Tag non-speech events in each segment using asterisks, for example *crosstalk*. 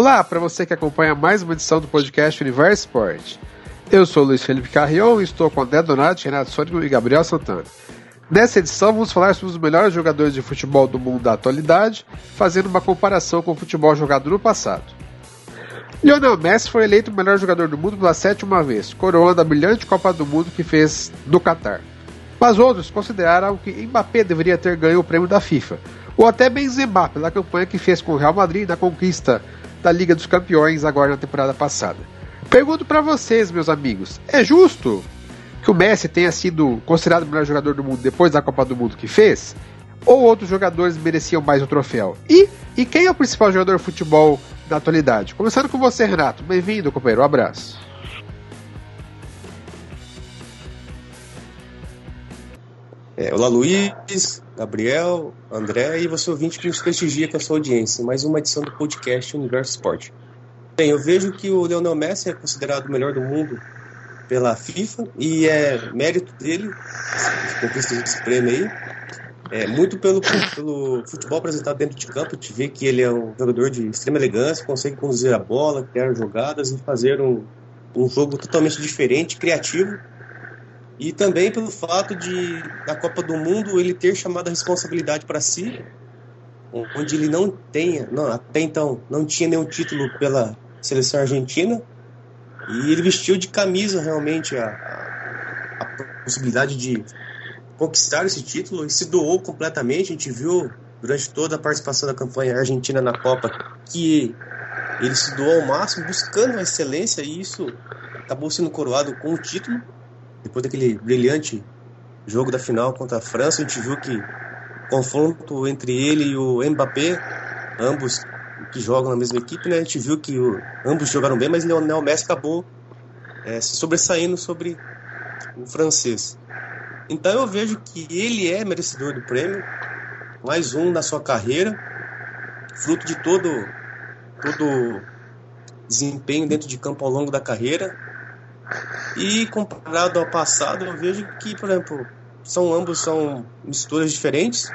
Olá para você que acompanha mais uma edição do podcast Universo Sport. Eu sou Luiz Felipe Carrion e estou com André Donati, Renato Sônico e Gabriel Santana. Nessa edição vamos falar sobre os melhores jogadores de futebol do mundo da atualidade, fazendo uma comparação com o futebol jogado no passado. Lionel Messi foi eleito o melhor jogador do mundo pela sétima vez, coroando a brilhante Copa do Mundo que fez no Catar. Mas outros consideraram que Mbappé deveria ter ganho o prêmio da FIFA, ou até Benzema pela campanha que fez com o Real Madrid na conquista da Liga dos Campeões agora na temporada passada. Pergunto para vocês, meus amigos, é justo que o Messi tenha sido considerado o melhor jogador do mundo depois da Copa do Mundo que fez? Ou outros jogadores mereciam mais o troféu? E, e quem é o principal jogador de futebol da atualidade? Começando com você, Renato. Bem-vindo, companheiro. Um abraço. É, olá, Luiz, Gabriel, André e você ouvinte que nos prestigia com a sua audiência. Mais uma edição do podcast Universo Esporte. Bem, eu vejo que o Leonel Messi é considerado o melhor do mundo pela FIFA e é mérito dele, conquista esse prêmio aí, é, muito pelo, pelo futebol apresentado dentro de campo, te vê que ele é um jogador de extrema elegância, consegue conduzir a bola, criar jogadas e fazer um, um jogo totalmente diferente, criativo. E também pelo fato de, na Copa do Mundo, ele ter chamado a responsabilidade para si, onde ele não tenha, não, até então, não tinha nenhum título pela seleção argentina, e ele vestiu de camisa realmente a, a, a possibilidade de conquistar esse título e se doou completamente. A gente viu durante toda a participação da campanha argentina na Copa que ele se doou ao máximo, buscando a excelência, e isso acabou sendo coroado com o título. Depois daquele brilhante jogo da final contra a França, a gente viu que confronto entre ele e o Mbappé, ambos que jogam na mesma equipe, né? A gente viu que o, ambos jogaram bem, mas Lionel Messi acabou é, se sobressaindo sobre o francês. Então eu vejo que ele é merecedor do prêmio, mais um na sua carreira, fruto de todo todo desempenho dentro de campo ao longo da carreira. E comparado ao passado, eu vejo que, por exemplo, são ambos são misturas diferentes,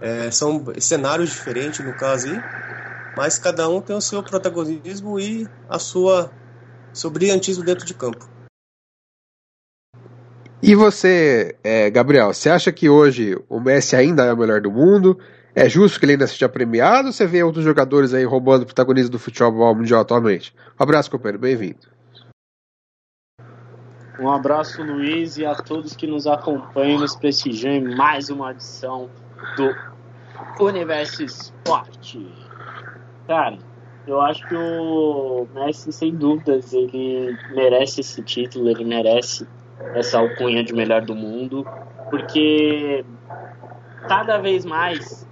é, são cenários diferentes no caso aí, mas cada um tem o seu protagonismo e a sua seu brilhantismo dentro de campo. E você, é, Gabriel, você acha que hoje o Messi ainda é o melhor do mundo? É justo que ele ainda seja premiado ou você vê outros jogadores aí roubando protagonismo do futebol mundial atualmente? Um abraço, companheiro, bem-vindo. Um abraço, Luiz, e a todos que nos acompanham e nos prestigiam em mais uma edição do Universo Esporte. Cara, eu acho que o Messi, sem dúvidas, ele merece esse título, ele merece essa alcunha de melhor do mundo, porque cada vez mais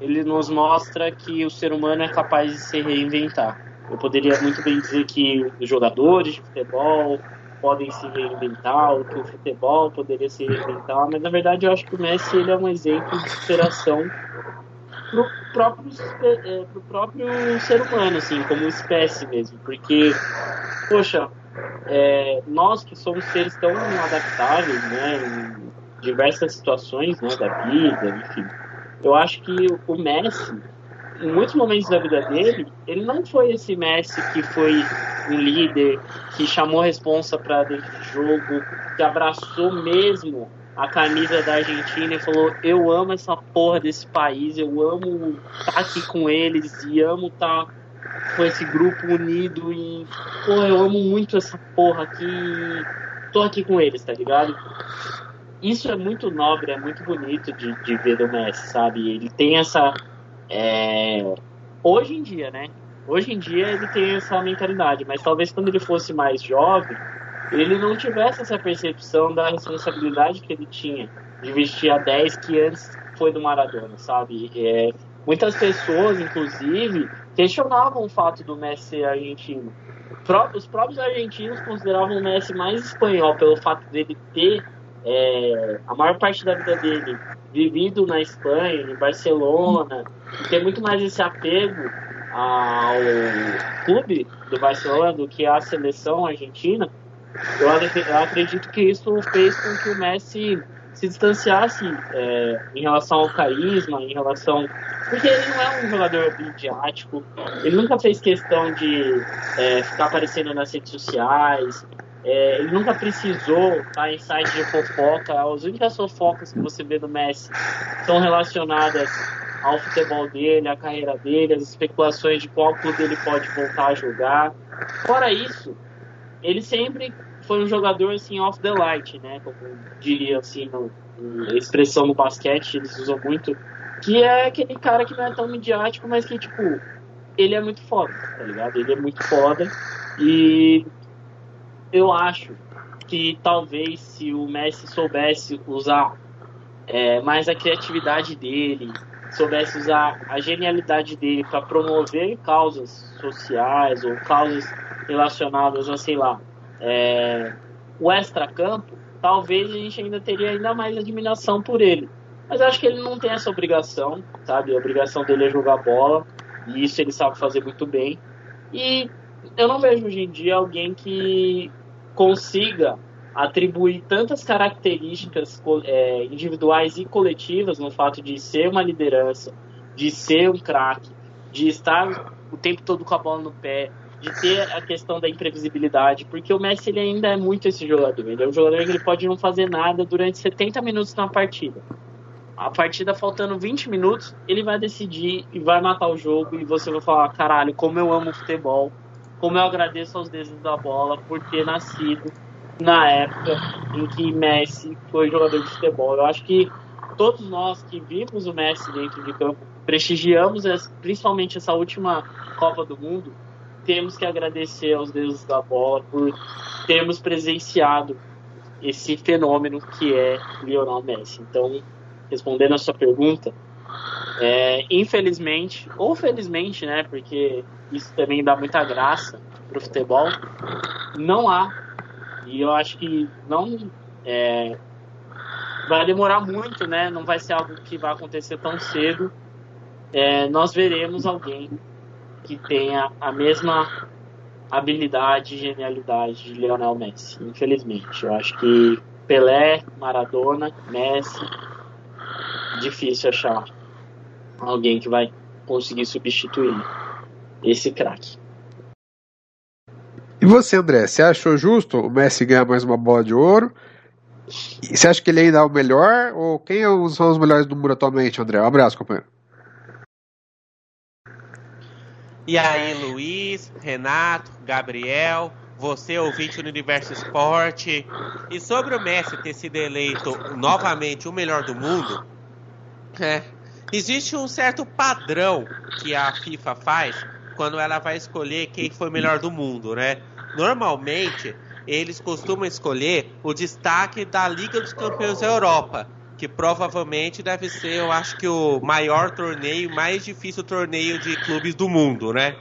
ele nos mostra que o ser humano é capaz de se reinventar. Eu poderia muito bem dizer que os jogadores de futebol podem se reinventar, ou que o futebol poderia se reinventar, mas na verdade eu acho que o Messi ele é um exemplo de superação pro próprio, é, pro próprio ser humano, assim, como espécie mesmo. Porque, poxa, é, nós que somos seres tão adaptáveis, né, em diversas situações, né, da vida, enfim, eu acho que o Messi, em muitos momentos da vida dele, ele não foi esse Messi que foi um líder, que chamou a responsa para dentro do jogo, que abraçou mesmo a camisa da Argentina e falou: Eu amo essa porra desse país, eu amo estar tá aqui com eles e amo estar tá com esse grupo unido e, pô, eu amo muito essa porra aqui, tô aqui com eles, tá ligado? Isso é muito nobre, é muito bonito de, de ver do Messi, sabe? Ele tem essa. É... Hoje em dia, né? Hoje em dia ele tem essa mentalidade, mas talvez quando ele fosse mais jovem ele não tivesse essa percepção da responsabilidade que ele tinha de vestir a 10 que antes foi do Maradona, sabe? É, muitas pessoas, inclusive, questionavam o fato do Messi ser argentino. Os próprios argentinos consideravam o Messi mais espanhol pelo fato dele ter é, a maior parte da vida dele vivido na Espanha, em Barcelona, ter muito mais esse apego ao clube do Barcelona do que à seleção argentina. Eu acredito que isso fez com que o Messi se distanciasse é, em relação ao carisma, em relação Porque ele não é um jogador midiático, ele nunca fez questão de é, ficar aparecendo nas redes sociais, é, ele nunca precisou estar em site de fofoca. As únicas fofocas que você vê do Messi são relacionadas ao futebol dele, à carreira dele, as especulações de qual clube ele pode voltar a jogar. Fora isso, ele sempre foi um jogador assim off the light, né? Como diria assim, no, expressão no basquete, eles usam muito, que é aquele cara que não é tão midiático, mas que tipo, ele é muito foda, tá ligado? Ele é muito foda e eu acho que talvez se o Messi soubesse usar é, mais a criatividade dele, soubesse usar a genialidade dele para promover causas sociais ou causas relacionadas a, sei lá, é, o extra-campo, talvez a gente ainda teria ainda mais admiração por ele. Mas acho que ele não tem essa obrigação, sabe? A obrigação dele é jogar bola, e isso ele sabe fazer muito bem. E eu não vejo hoje em dia alguém que consiga atribuir tantas características é, individuais e coletivas no fato de ser uma liderança, de ser um craque, de estar o tempo todo com a bola no pé, de ter a questão da imprevisibilidade, porque o Messi ele ainda é muito esse jogador. Ele é um jogador que ele pode não fazer nada durante 70 minutos na partida. A partida faltando 20 minutos, ele vai decidir e vai matar o jogo e você vai falar, caralho, como eu amo futebol, como eu agradeço aos deuses da bola por ter nascido na época em que Messi foi jogador de futebol. Eu acho que todos nós que vimos o Messi dentro de campo, prestigiamos principalmente essa última Copa do Mundo, temos que agradecer aos deuses da bola por termos presenciado esse fenômeno que é Lionel Messi. Então, respondendo a sua pergunta, é, infelizmente, ou felizmente, né, porque isso também dá muita graça pro futebol, não há. E eu acho que não é, vai demorar muito, né? Não vai ser algo que vai acontecer tão cedo. É, nós veremos alguém que tenha a mesma habilidade e genialidade de Lionel Messi, infelizmente. Eu acho que Pelé, Maradona, Messi, difícil achar alguém que vai conseguir substituir esse craque. E você, André, você achou justo o Messi ganhar mais uma bola de ouro? E você acha que ele ainda é o melhor? Ou quem são os melhores do mundo atualmente, André? Um abraço, companheiro. E aí, Luiz, Renato, Gabriel, você ouvinte do Universo Esporte. E sobre o Messi ter sido eleito novamente o melhor do mundo, é, existe um certo padrão que a FIFA faz quando ela vai escolher quem foi o melhor do mundo, né? Normalmente, eles costumam escolher o destaque da Liga dos Campeões da Europa, que provavelmente deve ser, eu acho que o maior torneio, mais difícil torneio de clubes do mundo, né?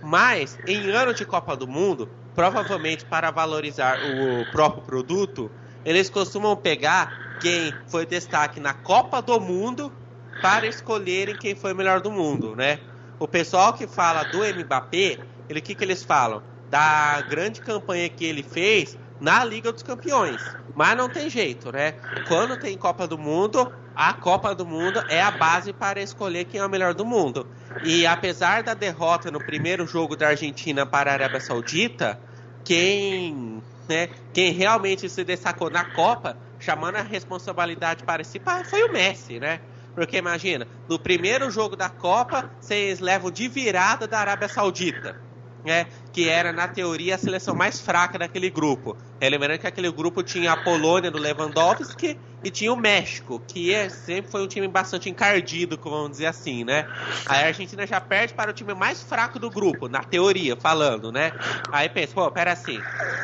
Mas em ano de Copa do Mundo, provavelmente para valorizar o próprio produto, eles costumam pegar quem foi destaque na Copa do Mundo para escolherem quem foi o melhor do mundo, né? O pessoal que fala do Mbappé, ele que que eles falam? Da grande campanha que ele fez na Liga dos Campeões. Mas não tem jeito, né? Quando tem Copa do Mundo, a Copa do Mundo é a base para escolher quem é o melhor do mundo. E apesar da derrota no primeiro jogo da Argentina para a Arábia Saudita, quem, né, quem realmente se destacou na Copa, chamando a responsabilidade para si, foi o Messi, né? Porque imagina, no primeiro jogo da Copa, vocês levam de virada da Arábia Saudita. Né, que era, na teoria, a seleção mais fraca daquele grupo. Lembrando que aquele grupo tinha a Polônia do Lewandowski e tinha o México, que é, sempre foi um time bastante encardido, vamos dizer assim, né? Aí a Argentina já perde para o time mais fraco do grupo, na teoria, falando, né? Aí pensa, pô, pera assim,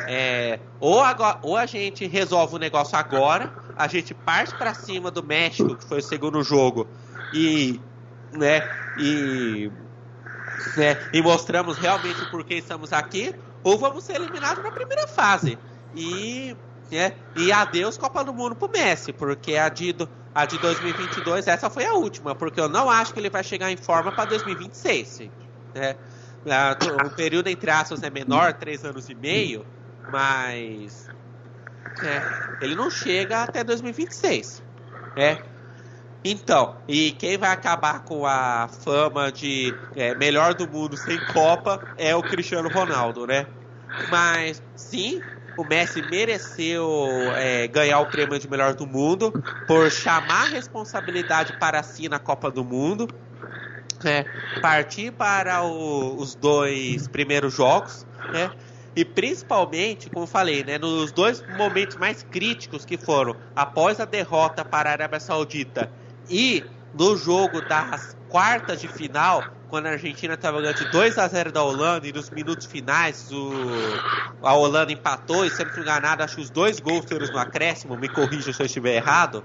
é, ou, agora, ou a gente resolve o negócio agora, a gente parte para cima do México, que foi o segundo jogo, e, né, e né, e mostramos realmente por que estamos aqui, ou vamos ser eliminados na primeira fase. E, né, e adeus Copa do Mundo pro Messi, porque a de, a de 2022, essa foi a última, porque eu não acho que ele vai chegar em forma para 2026. Né? O período entre aspas é menor, três anos e meio, mas é, ele não chega até 2026. Né? Então, e quem vai acabar com a fama de é, melhor do mundo sem Copa é o Cristiano Ronaldo, né? Mas sim, o Messi mereceu é, ganhar o prêmio de melhor do mundo por chamar a responsabilidade para si na Copa do Mundo, né? partir para o, os dois primeiros jogos, né? E principalmente, como falei, né, nos dois momentos mais críticos que foram após a derrota para a Arábia Saudita e no jogo das quartas de final, quando a Argentina estava ganhando de 2 a 0 da Holanda e nos minutos finais o, a Holanda empatou e sempre enganado, acho que os dois gols foram no acréscimo, me corrija se eu estiver errado,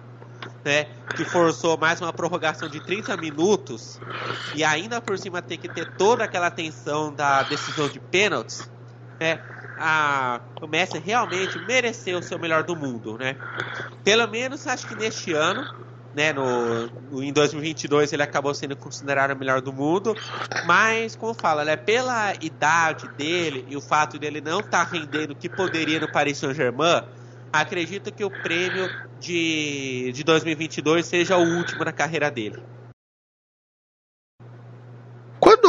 né, que forçou mais uma prorrogação de 30 minutos e ainda por cima ter que ter toda aquela tensão da decisão de pênaltis, né, a, o Messi realmente mereceu o seu melhor do mundo, né? Pelo menos acho que neste ano, né, no, no, em 2022 ele acabou sendo considerado o melhor do mundo, mas como fala, né, pela idade dele e o fato dele não estar tá rendendo o que poderia no Paris Saint-Germain, acredito que o prêmio de, de 2022 seja o último na carreira dele.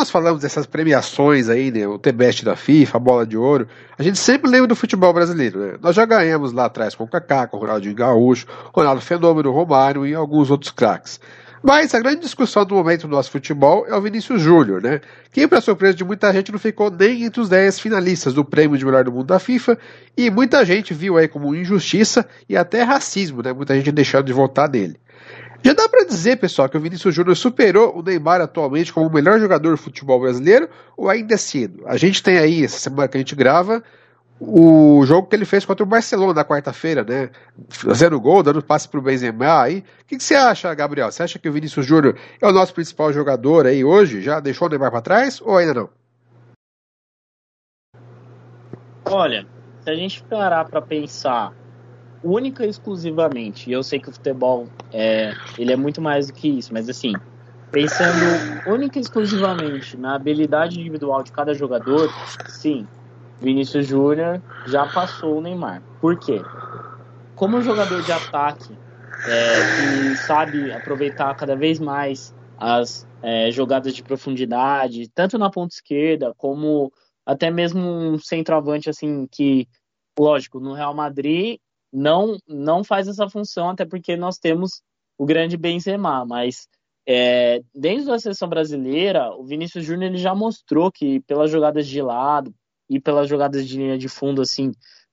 Nós falamos dessas premiações aí, né, o T-Best da FIFA, a Bola de Ouro, a gente sempre lembra do futebol brasileiro, né? Nós já ganhamos lá atrás com o Kaká, com o Ronaldinho Gaúcho, Ronaldo Fenômeno, Romário e alguns outros craques. Mas a grande discussão do momento do nosso futebol é o Vinícius Júnior, né? Que, para surpresa de muita gente, não ficou nem entre os 10 finalistas do prêmio de melhor do mundo da FIFA, e muita gente viu aí como injustiça e até racismo, né? Muita gente deixando de votar nele. Já dá para dizer, pessoal, que o Vinícius Júnior superou o Neymar atualmente como o melhor jogador de futebol brasileiro ou ainda é cedo? A gente tem aí, essa semana que a gente grava, o jogo que ele fez contra o Barcelona na quarta-feira, né? Fazendo gol, dando passe pro Benzema aí. O que, que, você acha, Gabriel? Você acha que o Vinícius Júnior é o nosso principal jogador aí hoje? Já deixou o Neymar para trás ou ainda não? Olha, se a gente parar para pensar única e exclusivamente, e eu sei que o futebol é, ele é muito mais do que isso, mas assim, pensando única e exclusivamente na habilidade individual de cada jogador, sim, Vinícius Júnior já passou o Neymar. Por quê? Como jogador de ataque é, que sabe aproveitar cada vez mais as é, jogadas de profundidade, tanto na ponta esquerda como até mesmo um centroavante assim que, lógico, no Real Madrid não não faz essa função, até porque nós temos o grande Benzema, mas é, dentro da seleção brasileira, o Vinícius Júnior ele já mostrou que pelas jogadas de lado e pelas jogadas de linha de fundo, assim,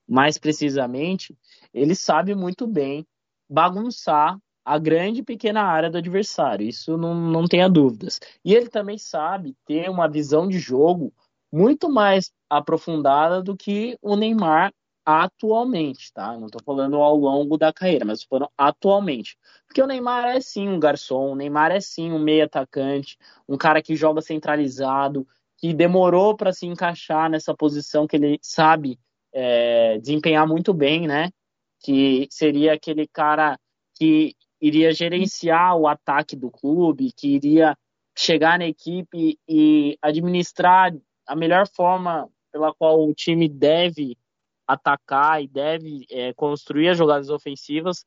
mais precisamente, ele sabe muito bem bagunçar a grande e pequena área do adversário. Isso não, não tenha dúvidas. E ele também sabe ter uma visão de jogo muito mais aprofundada do que o Neymar atualmente, tá? Não estou falando ao longo da carreira, mas falando atualmente. Porque o Neymar é sim um garçom, o Neymar é sim um meio atacante, um cara que joga centralizado, que demorou para se encaixar nessa posição que ele sabe é, desempenhar muito bem, né? Que seria aquele cara que iria gerenciar o ataque do clube, que iria chegar na equipe e administrar a melhor forma pela qual o time deve atacar e deve é, construir as jogadas ofensivas.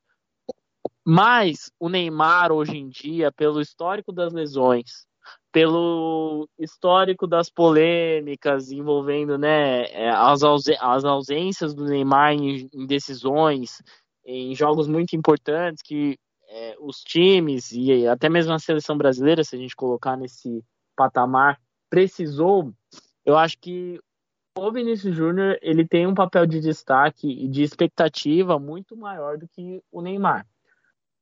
Mas o Neymar, hoje em dia, pelo histórico das lesões, pelo histórico das polêmicas envolvendo né, é, as, as ausências do Neymar em, em, decisões, em jogos muito importantes que é, os times e até mesmo a seleção brasileira, se a gente colocar nesse patamar, precisou. Eu acho que o Vinícius Júnior ele tem um papel de destaque e de expectativa muito maior do que o Neymar.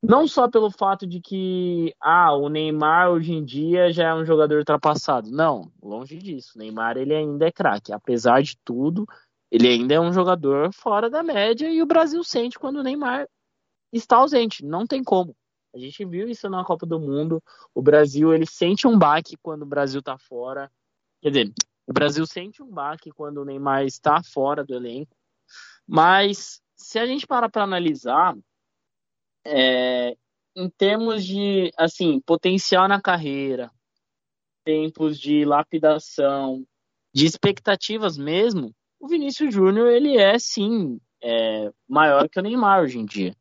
Não só pelo fato de que ah, o Neymar hoje em dia já é um jogador ultrapassado. Não, longe disso. O Neymar ele ainda é craque. Apesar de tudo, ele ainda é um jogador fora da média e o Brasil sente quando o Neymar está ausente. Não tem como. A gente viu isso na Copa do Mundo. O Brasil ele sente um baque quando o Brasil está fora. Quer dizer, o Brasil sente um baque quando o Neymar está fora do elenco, mas se a gente parar para analisar, é, em termos de assim potencial na carreira, tempos de lapidação, de expectativas mesmo, o Vinícius Júnior ele é sim é, maior que o Neymar hoje em dia,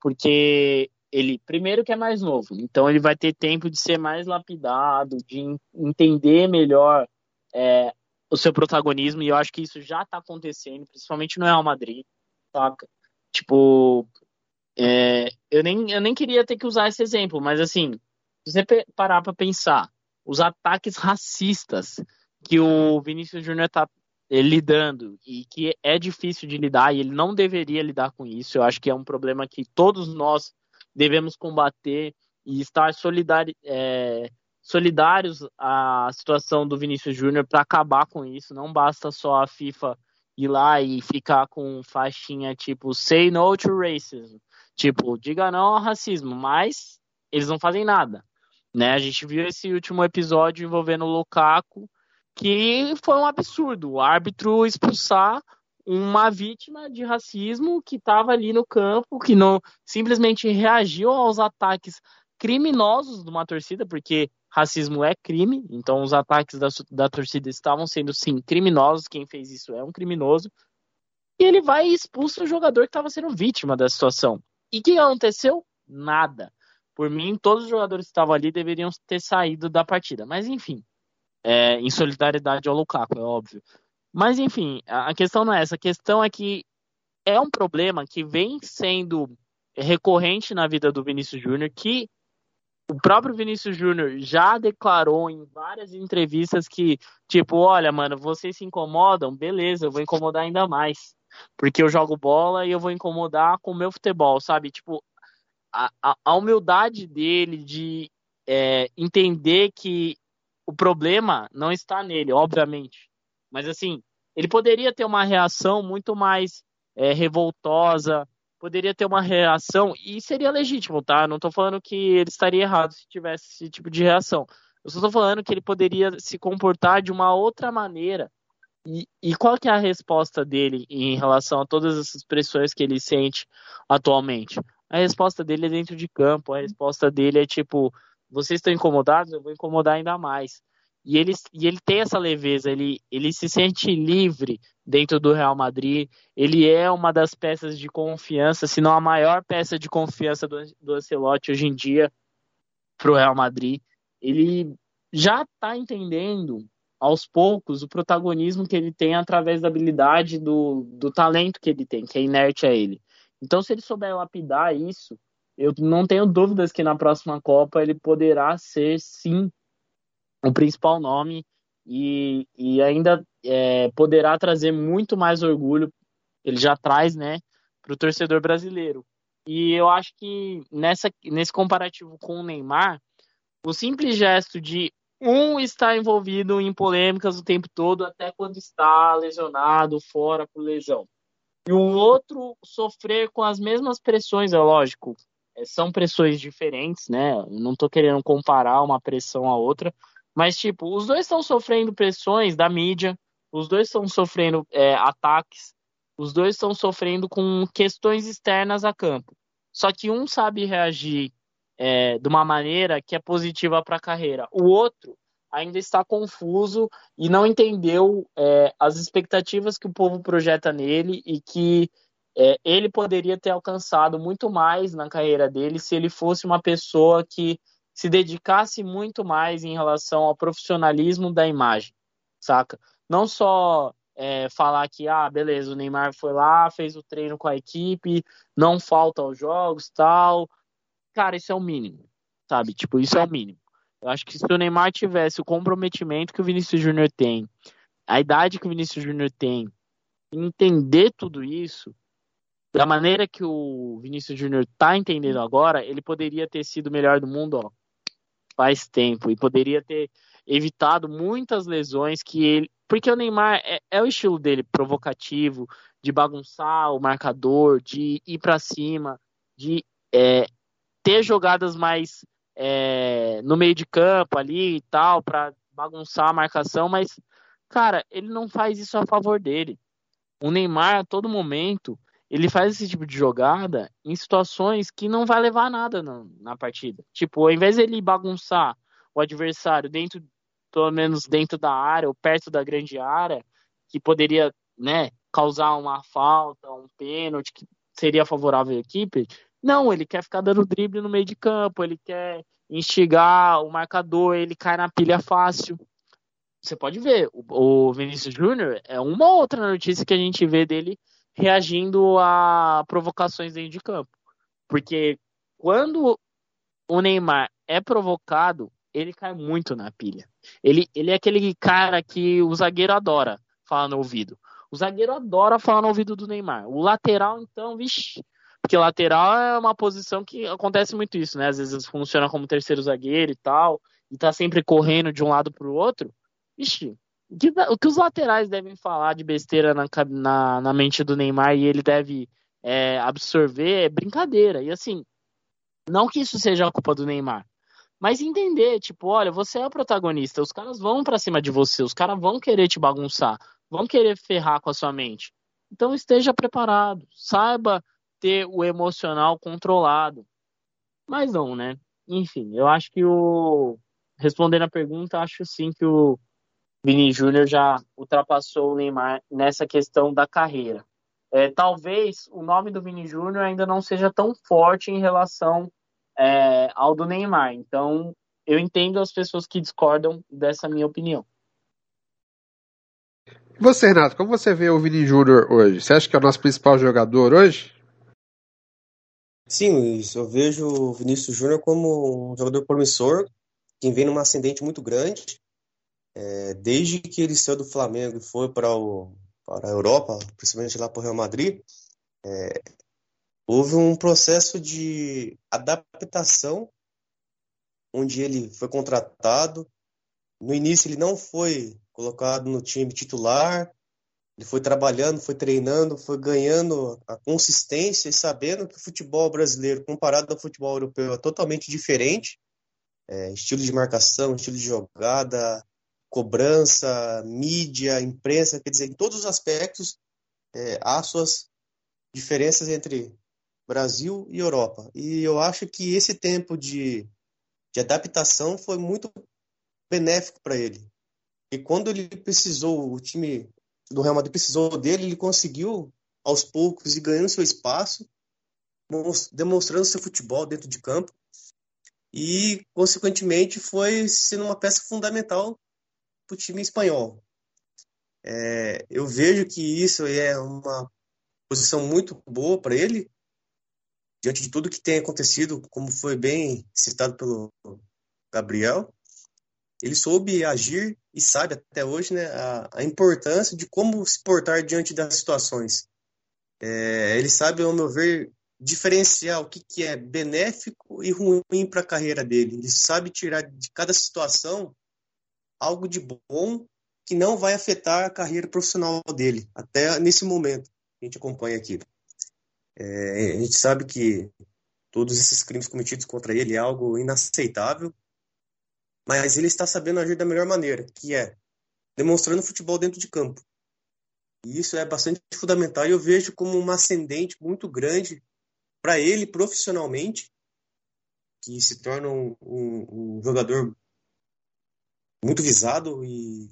porque ele, primeiro, que é mais novo, então ele vai ter tempo de ser mais lapidado, de entender melhor é, o seu protagonismo, e eu acho que isso já tá acontecendo, principalmente no Real Madrid, saca? Tipo, é, eu, nem, eu nem queria ter que usar esse exemplo, mas assim, se você parar pra pensar, os ataques *laughs* racistas que o Vinícius Júnior tá eh, lidando e que é difícil de lidar e ele não deveria lidar com isso. Eu acho que é um problema que todos nós devemos combater e estar solidari é, solidários à situação do Vinícius Júnior para acabar com isso. Não basta só a FIFA ir lá e ficar com faixinha tipo say no to racism, tipo diga não ao racismo, mas eles não fazem nada. Né? A gente viu esse último episódio envolvendo o Lukaku que foi um absurdo. O árbitro expulsar uma vítima de racismo que estava ali no campo, que não simplesmente reagiu aos ataques criminosos de uma torcida, porque racismo é crime, então os ataques da, da torcida estavam sendo sim criminosos, quem fez isso é um criminoso, e ele vai e expulsa o jogador que estava sendo vítima da situação. E o que aconteceu? Nada. Por mim, todos os jogadores que estavam ali deveriam ter saído da partida. Mas enfim, é, em solidariedade ao Lukaku, é óbvio. Mas enfim, a questão não é essa. A questão é que é um problema que vem sendo recorrente na vida do Vinícius Júnior, que o próprio Vinícius Júnior já declarou em várias entrevistas que, tipo, olha, mano, vocês se incomodam, beleza, eu vou incomodar ainda mais. Porque eu jogo bola e eu vou incomodar com o meu futebol, sabe? Tipo, a, a humildade dele de é, entender que o problema não está nele, obviamente. Mas assim, ele poderia ter uma reação muito mais é, revoltosa, poderia ter uma reação, e seria legítimo, tá? Não estou falando que ele estaria errado se tivesse esse tipo de reação. Eu só estou falando que ele poderia se comportar de uma outra maneira. E, e qual que é a resposta dele em relação a todas essas pressões que ele sente atualmente? A resposta dele é dentro de campo, a resposta dele é tipo, vocês estão incomodados, eu vou incomodar ainda mais. E ele, e ele tem essa leveza, ele, ele se sente livre dentro do Real Madrid. Ele é uma das peças de confiança, se não a maior peça de confiança do, do Ancelotti hoje em dia para o Real Madrid. Ele já está entendendo aos poucos o protagonismo que ele tem através da habilidade, do, do talento que ele tem, que é inerte a ele. Então, se ele souber lapidar isso, eu não tenho dúvidas que na próxima Copa ele poderá ser, sim, o principal nome e, e ainda é, poderá trazer muito mais orgulho, ele já traz, né, para o torcedor brasileiro. E eu acho que nessa, nesse comparativo com o Neymar, o simples gesto de um estar envolvido em polêmicas o tempo todo, até quando está lesionado, fora por lesão. E o outro sofrer com as mesmas pressões, é lógico, é, são pressões diferentes, né? Não estou querendo comparar uma pressão a outra, mas tipo, os dois estão sofrendo pressões da mídia, os dois estão sofrendo é, ataques, os dois estão sofrendo com questões externas a campo. Só que um sabe reagir é, de uma maneira que é positiva para a carreira, o outro ainda está confuso e não entendeu é, as expectativas que o povo projeta nele e que é, ele poderia ter alcançado muito mais na carreira dele se ele fosse uma pessoa que se dedicasse muito mais em relação ao profissionalismo da imagem, saca? Não só é, falar que, ah, beleza, o Neymar foi lá, fez o treino com a equipe, não falta aos jogos, tal. Cara, isso é o mínimo, sabe? Tipo, isso é o mínimo. Eu acho que se o Neymar tivesse o comprometimento que o Vinícius Júnior tem, a idade que o Vinícius Júnior tem, entender tudo isso, da maneira que o Vinícius Júnior está entendendo agora, ele poderia ter sido o melhor do mundo ó, faz tempo e poderia ter evitado muitas lesões que ele. Porque o Neymar é, é o estilo dele, provocativo, de bagunçar o marcador, de ir para cima, de é, ter jogadas mais é, no meio de campo ali e tal, para bagunçar a marcação, mas, cara, ele não faz isso a favor dele. O Neymar, a todo momento, ele faz esse tipo de jogada em situações que não vai levar nada na, na partida. Tipo, ao invés de ele bagunçar o adversário dentro, pelo menos dentro da área ou perto da grande área, que poderia, né, causar uma falta, um pênalti que seria favorável à equipe, Não, ele quer ficar dando drible no meio de campo, ele quer instigar o marcador, ele cai na pilha fácil. Você pode ver, o, Vinícius Júnior é uma outra notícia que a gente vê dele reagindo a provocações dentro de campo. Porque quando o Neymar é provocado, ele cai muito na pilha. Ele, ele é aquele cara que o zagueiro adora falar no ouvido. O zagueiro adora falar no ouvido do Neymar. O lateral, então, vixi. Porque lateral é uma posição que acontece muito isso, né? Às vezes funciona como terceiro zagueiro e tal, e tá sempre correndo de um lado pro outro. Ixi, o que, o que os laterais devem falar de besteira na, na, na mente do Neymar e ele deve é, absorver é brincadeira. E assim, não que isso seja a culpa do Neymar, mas entender, tipo, olha, você é o protagonista, os caras vão para cima de você, os caras vão querer te bagunçar, vão querer ferrar com a sua mente. Então esteja preparado, saiba ter o emocional controlado. Mas não, né? Enfim, eu acho que o. Respondendo a pergunta, acho sim que o Vini Júnior já ultrapassou o Neymar nessa questão da carreira. É, talvez o nome do Vini Júnior ainda não seja tão forte em relação é, ao do Neymar. Então, eu entendo as pessoas que discordam dessa minha opinião. Você, Renato, como você vê o Vini Júnior hoje? Você acha que é o nosso principal jogador hoje? Sim, Luiz, eu vejo o Vinícius Júnior como um jogador promissor, que vem numa ascendente muito grande. É, desde que ele saiu do Flamengo e foi para, o, para a Europa, principalmente lá para o Real Madrid, é, houve um processo de adaptação, onde ele foi contratado. No início, ele não foi colocado no time titular, ele foi trabalhando, foi treinando, foi ganhando a consistência e sabendo que o futebol brasileiro, comparado ao futebol europeu, é totalmente diferente. É, estilo de marcação, estilo de jogada, cobrança, mídia, imprensa, quer dizer, em todos os aspectos é, há suas diferenças entre Brasil e Europa. E eu acho que esse tempo de, de adaptação foi muito benéfico para ele. E quando ele precisou, o time do Real Madrid precisou dele, ele conseguiu aos poucos ir ganhando seu espaço, demonstrando seu futebol dentro de campo e, consequentemente, foi sendo uma peça fundamental para o time espanhol. É, eu vejo que isso é uma posição muito boa para ele, diante de tudo que tem acontecido, como foi bem citado pelo Gabriel, ele soube agir e sabe até hoje né, a, a importância de como se portar diante das situações. É, ele sabe, ao meu ver, diferenciar o que, que é benéfico e ruim para a carreira dele. Ele sabe tirar de cada situação algo de bom que não vai afetar a carreira profissional dele, até nesse momento que a gente acompanha aqui. É, a gente sabe que todos esses crimes cometidos contra ele é algo inaceitável, mas ele está sabendo agir da melhor maneira, que é demonstrando futebol dentro de campo. E isso é bastante fundamental e eu vejo como uma ascendente muito grande para ele profissionalmente, que se torna um, um, um jogador muito visado e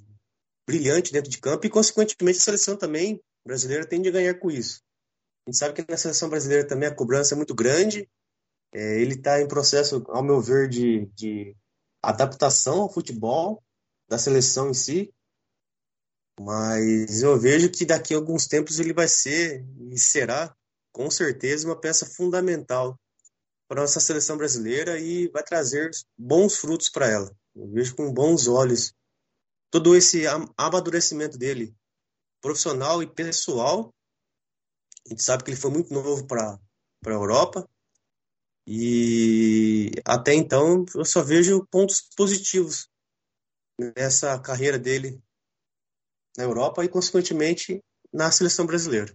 brilhante dentro de campo e, consequentemente, a seleção também brasileira tende a ganhar com isso. A gente sabe que na seleção brasileira também a cobrança é muito grande. É, ele está em processo, ao meu ver, de, de adaptação ao futebol da seleção em si. Mas eu vejo que daqui a alguns tempos ele vai ser e será, com certeza, uma peça fundamental para a nossa seleção brasileira e vai trazer bons frutos para ela. Eu vejo com bons olhos todo esse amadurecimento dele, profissional e pessoal, a gente sabe que ele foi muito novo para a Europa. E até então eu só vejo pontos positivos nessa carreira dele na Europa e, consequentemente, na seleção brasileira.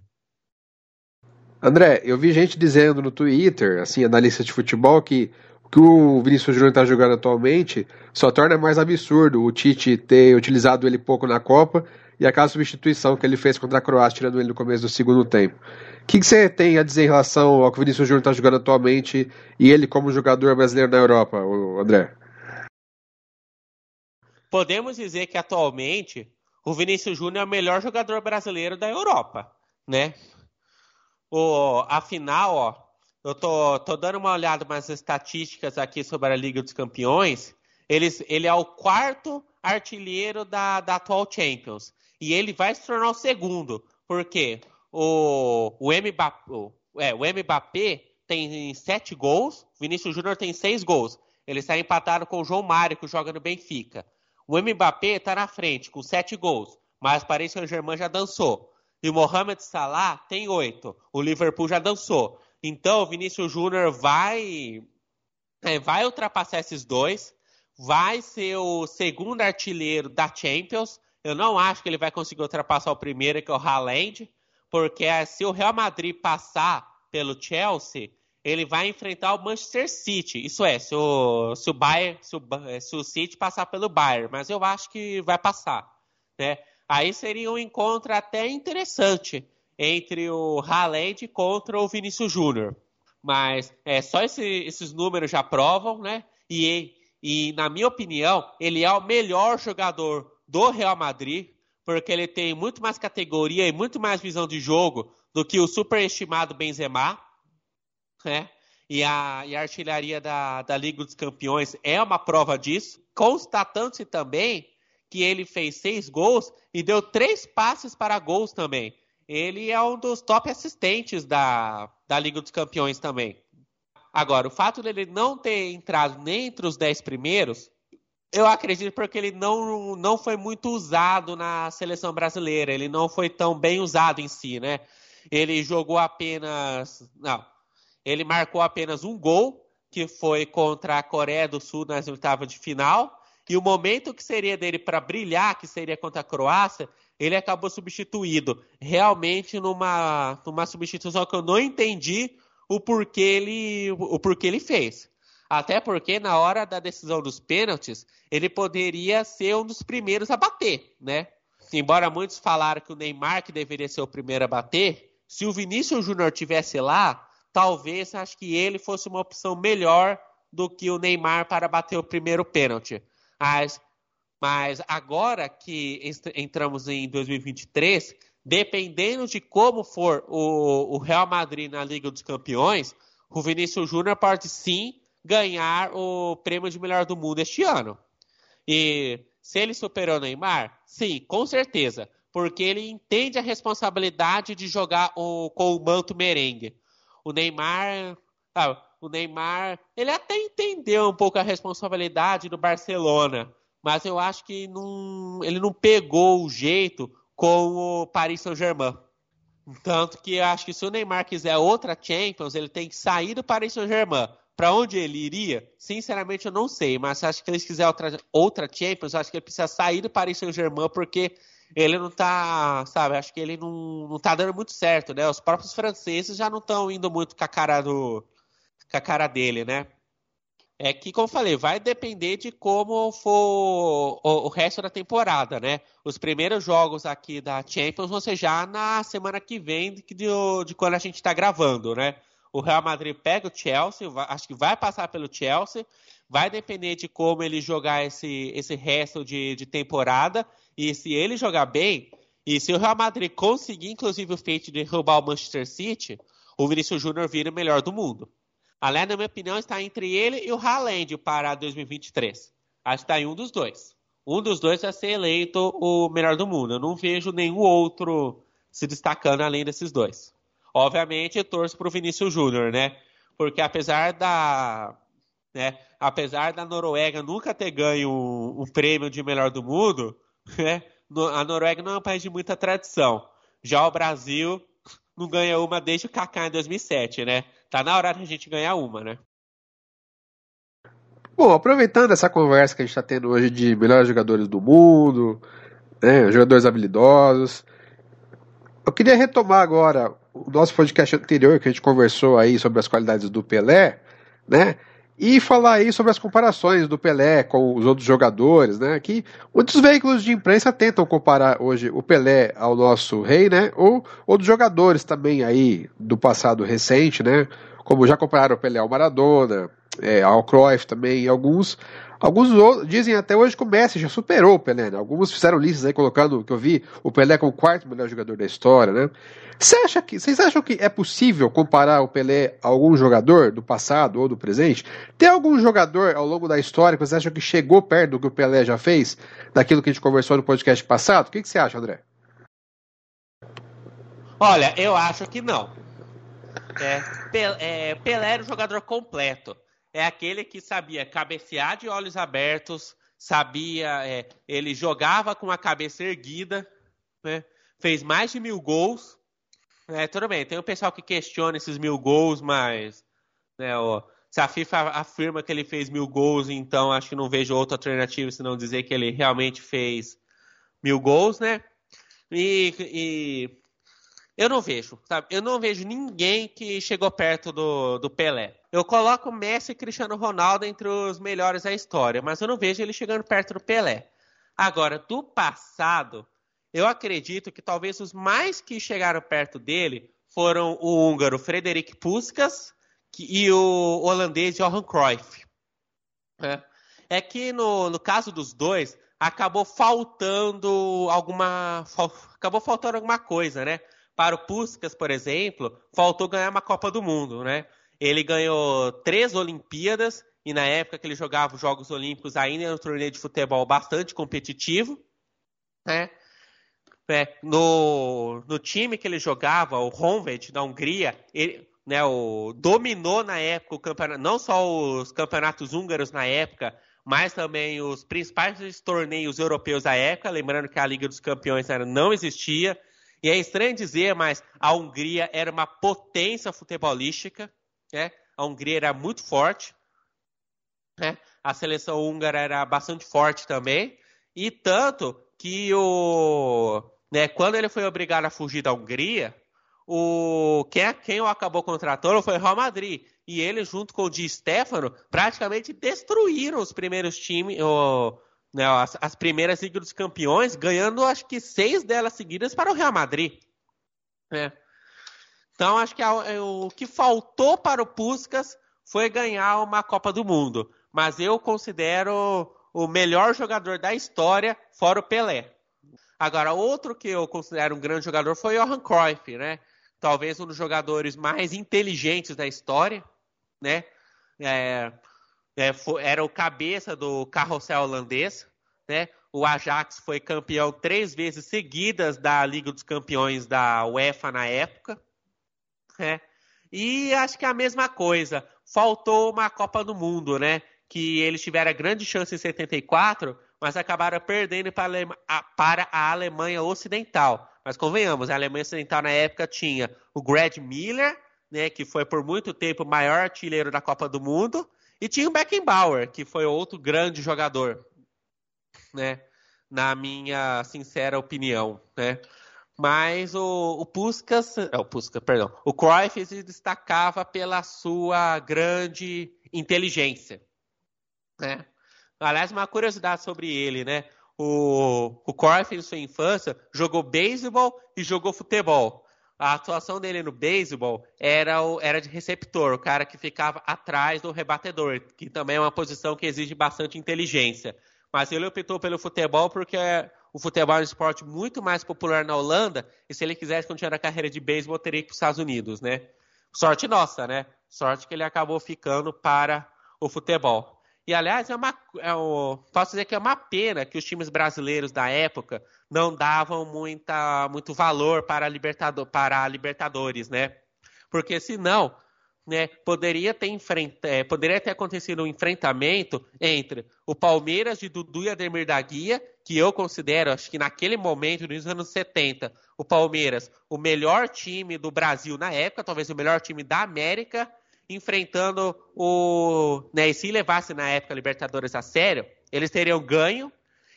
André, eu vi gente dizendo no Twitter, assim, analista de futebol, que que o Vinícius Júnior está jogando atualmente só torna mais absurdo o Tite ter utilizado ele pouco na Copa e aquela substituição que ele fez contra a Croácia, tirando ele no começo do segundo tempo. O que, que você tem a dizer em relação ao que o Vinícius Júnior está jogando atualmente e ele como jogador brasileiro na Europa, André? Podemos dizer que atualmente o Vinícius Júnior é o melhor jogador brasileiro da Europa, né? O, afinal, ó, eu tô, tô dando uma olhada nas estatísticas aqui sobre a Liga dos Campeões. Eles, ele é o quarto artilheiro da, da atual Champions. E ele vai se tornar o segundo. Porque o, o, Mbappé, o, é, o Mbappé tem sete gols, Vinícius Júnior tem seis gols. Ele está empatado com o João Mário, que joga no Benfica. O Mbappé está na frente, com sete gols. Mas Paris Saint-Germain já dançou. E o Mohamed Salah tem oito. O Liverpool já dançou. Então, o Vinícius Júnior vai, é, vai ultrapassar esses dois. Vai ser o segundo artilheiro da Champions. Eu não acho que ele vai conseguir ultrapassar o primeiro, que é o Haaland. Porque se o Real Madrid passar pelo Chelsea, ele vai enfrentar o Manchester City. Isso é, se o, se o, Bayern, se o, se o City passar pelo Bayern. Mas eu acho que vai passar. Né? Aí seria um encontro até interessante entre o Haaland contra o Vinícius Júnior. Mas é, só esse, esses números já provam, né? E, e, na minha opinião, ele é o melhor jogador do Real Madrid, porque ele tem muito mais categoria e muito mais visão de jogo do que o superestimado Benzema, né? E a, e a artilharia da, da Liga dos Campeões é uma prova disso, constatando-se também que ele fez seis gols e deu três passes para gols também ele é um dos top assistentes da, da Liga dos Campeões também. Agora, o fato dele não ter entrado nem entre os dez primeiros, eu acredito porque ele não, não foi muito usado na seleção brasileira. Ele não foi tão bem usado em si, né? Ele jogou apenas. Não. Ele marcou apenas um gol, que foi contra a Coreia do Sul nas oitavas de final. E o momento que seria dele para brilhar, que seria contra a Croácia, ele acabou substituído. Realmente numa, numa substituição que eu não entendi o porquê ele, o porquê ele fez. Até porque na hora da decisão dos pênaltis, ele poderia ser um dos primeiros a bater, né? Embora muitos falaram que o Neymar que deveria ser o primeiro a bater, se o Vinícius Júnior tivesse lá, talvez acho que ele fosse uma opção melhor do que o Neymar para bater o primeiro pênalti. Mas mas agora que entramos em 2023, dependendo de como for o, o Real Madrid na Liga dos Campeões, o Vinícius Júnior pode sim ganhar o prêmio de melhor do mundo este ano. E se ele superou o Neymar, sim, com certeza, porque ele entende a responsabilidade de jogar o, com o manto merengue. O Neymar, ah, o Neymar, ele até entendeu um pouco a responsabilidade do Barcelona, mas eu acho que não, ele não pegou o jeito com o Paris Saint-Germain. Tanto que eu acho que se o Neymar quiser outra Champions, ele tem que sair do Paris Saint-Germain. Para onde ele iria? Sinceramente, eu não sei. Mas acho que se ele quiser outra, outra Champions, acho que ele precisa sair do Paris Saint-Germain, porque ele não tá, sabe, acho que ele não, não tá dando muito certo, né? Os próprios franceses já não estão indo muito com a cara do com a cara dele, né? É que, como eu falei, vai depender de como for o, resto da temporada, né? Os primeiros jogos aqui da Champions vão ser já na semana que vem de, de, de quando a gente está gravando, né? O Real Madrid pega o Chelsea, vai, acho que vai passar pelo Chelsea. Vai depender de como ele jogar esse, esse resto de, de temporada. E se ele jogar bem, e se o Real Madrid conseguir, inclusive, o feito de roubar o Manchester City, o Vinícius Júnior vira o melhor do mundo. Aliás, na minha opinião, está entre ele e o Haaland para 2023. Acho que está em um dos dois. Um dos dois vai ser eleito o melhor do mundo. Eu não vejo nenhum outro se destacando além desses dois. Obviamente, eu torço para o Vinícius Júnior, né? Porque apesar da, né, apesar da Noruega nunca ter ganho um prêmio de melhor do mundo, *laughs* né, a Noruega não é um país de muita tradição. Já o Brasil não ganha uma desde o Kaká em 2007, né? Tá na hora de a gente ganhar uma, né? Bom, aproveitando essa conversa que a gente está tendo hoje de melhores jogadores do mundo, né, jogadores habilidosos, eu queria retomar agora o nosso podcast anterior que a gente conversou aí sobre as qualidades do Pelé, né? E falar aí sobre as comparações do Pelé com os outros jogadores, né? Que muitos veículos de imprensa tentam comparar hoje o Pelé ao nosso rei, né? Ou outros jogadores também aí do passado recente, né? Como já compararam o Pelé ao Maradona, é, ao Cruyff também, e alguns Alguns dizem até hoje que o Messi já superou o Pelé, né? Alguns fizeram listas aí colocando, que eu vi, o Pelé como o quarto melhor jogador da história, né? Você acha que, vocês acham que é possível comparar o Pelé a algum jogador do passado ou do presente? Tem algum jogador ao longo da história que vocês acham que chegou perto do que o Pelé já fez, daquilo que a gente conversou no podcast passado? O que, que você acha, André? Olha, eu acho que não. É, Pelé, é, Pelé era um jogador completo é aquele que sabia cabecear de olhos abertos, sabia, é, ele jogava com a cabeça erguida, né? fez mais de mil gols. É, tudo bem, tem o pessoal que questiona esses mil gols, mas né, ó, se a FIFA afirma que ele fez mil gols, então acho que não vejo outra alternativa senão dizer que ele realmente fez mil gols, né? E, e eu não vejo, sabe? Eu não vejo ninguém que chegou perto do, do Pelé. Eu coloco Messi e Cristiano Ronaldo entre os melhores da história, mas eu não vejo ele chegando perto do Pelé. Agora, do passado, eu acredito que talvez os mais que chegaram perto dele foram o húngaro Frederic Puskas e o holandês Johan Cruyff. É, é que no, no caso dos dois, acabou faltando alguma. Acabou faltando alguma coisa, né? Para o Puskas, por exemplo, faltou ganhar uma Copa do Mundo, né? Ele ganhou três Olimpíadas e na época que ele jogava os Jogos Olímpicos ainda era um torneio de futebol bastante competitivo, né? É, no, no time que ele jogava, o Honved da Hungria, ele, né, o, dominou na época o campeonato, não só os campeonatos húngaros na época, mas também os principais torneios europeus da época. Lembrando que a Liga dos Campeões não existia. E é estranho dizer, mas a Hungria era uma potência futebolística. Né? A Hungria era muito forte. Né? A seleção húngara era bastante forte também. E tanto que o, né, quando ele foi obrigado a fugir da Hungria, o, quem, quem o acabou contratando foi o Real Madrid. E ele, junto com o Di Stefano, praticamente destruíram os primeiros times, o, né, as, as, primeiras Ligas dos Campeões, ganhando acho que seis delas seguidas para o Real Madrid. Né? Então acho que a, é, o que faltou para o Puskas foi ganhar uma Copa do Mundo. Mas eu considero o melhor jogador da história, fora o Pelé. Agora, outro que eu considero um grande jogador foi o Johan Cruyff, né? Talvez um dos jogadores mais inteligentes da história, né? É, é, foi, era o cabeça do carrossel holandês, né? O Ajax foi campeão três vezes seguidas da Liga dos Campeões da UEFA na época, né? E acho que é a mesma coisa. Faltou uma Copa do Mundo, né? Que eles tiveram grande chance em 74, mas acabaram perdendo para a, para a Alemanha Ocidental. Mas convenhamos, a Alemanha Ocidental na época tinha o Greg Miller, né, que foi por muito tempo o maior artilheiro da Copa do Mundo, e tinha o Beckenbauer, que foi outro grande jogador, né? Na minha sincera opinião, né? Mas o, o Puskas, é, o Puskas, perdão, o Cruyff se destacava pela sua grande inteligência, né? Aliás, uma curiosidade sobre ele, né? O, o Cruyff, em sua infância, jogou beisebol e jogou futebol a atuação dele no beisebol era, o, era de receptor, o cara que ficava atrás do rebatedor, que também é uma posição que exige bastante inteligência. Mas ele optou pelo futebol porque o futebol é um esporte muito mais popular na Holanda, e se ele quisesse continuar a carreira de beisebol, teria que ir para os Estados Unidos, né? Sorte nossa, né? Sorte que ele acabou ficando para o futebol. E, aliás, é uma, é posso dizer que é uma pena que os times brasileiros da época não davam muita, muito valor para a, Libertador, para a Libertadores, né? Porque senão, né, poderia ter, enfrenta, é, poderia ter acontecido um enfrentamento entre o Palmeiras de Dudu e Ademir da Guia, que eu considero, acho que naquele momento, nos anos 70, o Palmeiras, o melhor time do Brasil na época, talvez o melhor time da América, enfrentando o. Né, e se levasse na época Libertadores a sério, eles teriam ganho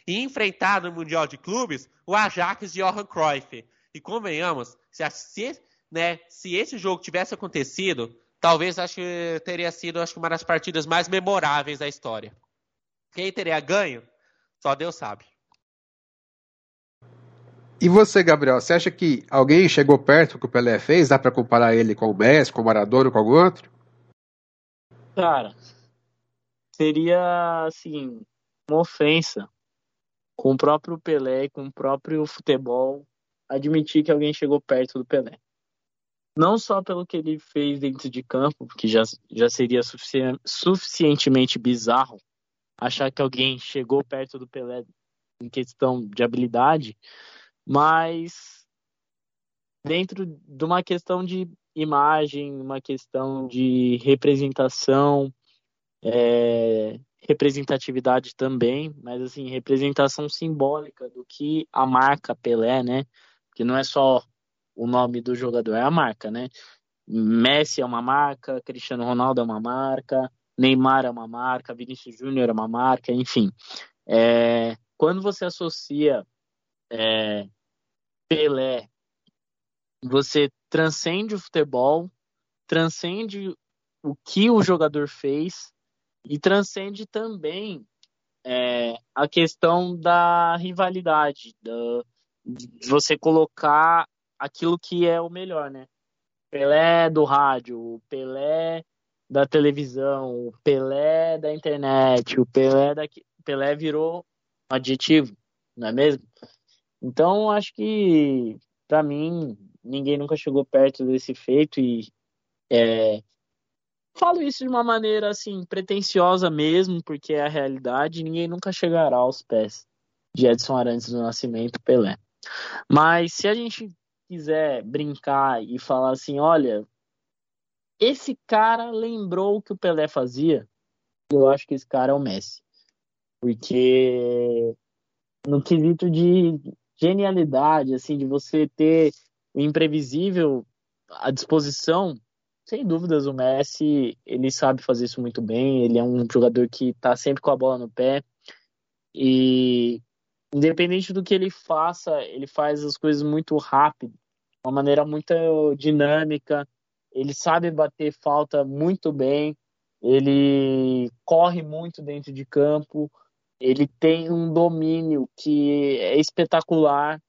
e enfrentado no Mundial de Clubes o Ajax de Johan Cruyff. E convenhamos, se, se, né, se esse jogo tivesse acontecido, talvez acho que teria sido acho, uma das partidas mais memoráveis da história. Quem teria ganho, só Deus sabe. E você, Gabriel, você acha que alguém chegou perto do que o Pelé fez? Dá para comparar ele com o Messi, com o Maradona, com algum outro? Cara, seria, assim, uma ofensa com o próprio Pelé, com o próprio futebol, admitir que alguém chegou perto do Pelé. Não só pelo que ele fez dentro de campo, que já, já seria sufici suficientemente bizarro achar que alguém chegou perto do Pelé em questão de habilidade, mas dentro de uma questão de imagem, uma questão de representação, é, representatividade também, mas assim, representação simbólica do que a marca Pelé, né? Que não é só o nome do jogador, é a marca, né? Messi é uma marca, Cristiano Ronaldo é uma marca, Neymar é uma marca, Vinícius Júnior é uma marca, enfim. É, quando você associa é, Pelé, você transcende o futebol, transcende o que o jogador fez e transcende também é, a questão da rivalidade, da, de você colocar aquilo que é o melhor, né? Pelé do rádio, o Pelé da televisão, o Pelé da internet, o Pelé da Pelé virou adjetivo, não é mesmo? Então acho que para mim ninguém nunca chegou perto desse feito e é, falo isso de uma maneira assim pretensiosa mesmo, porque é a realidade. Ninguém nunca chegará aos pés de Edson Arantes do Nascimento Pelé. Mas se a gente quiser brincar e falar assim, olha, esse cara lembrou o que o Pelé fazia, eu acho que esse cara é o Messi. Porque no quesito de genialidade, assim, de você ter o imprevisível à disposição, sem dúvidas o Messi, ele sabe fazer isso muito bem, ele é um jogador que está sempre com a bola no pé. E independente do que ele faça, ele faz as coisas muito rápido, de uma maneira muito dinâmica, ele sabe bater falta muito bem, ele corre muito dentro de campo, ele tem um domínio que é espetacular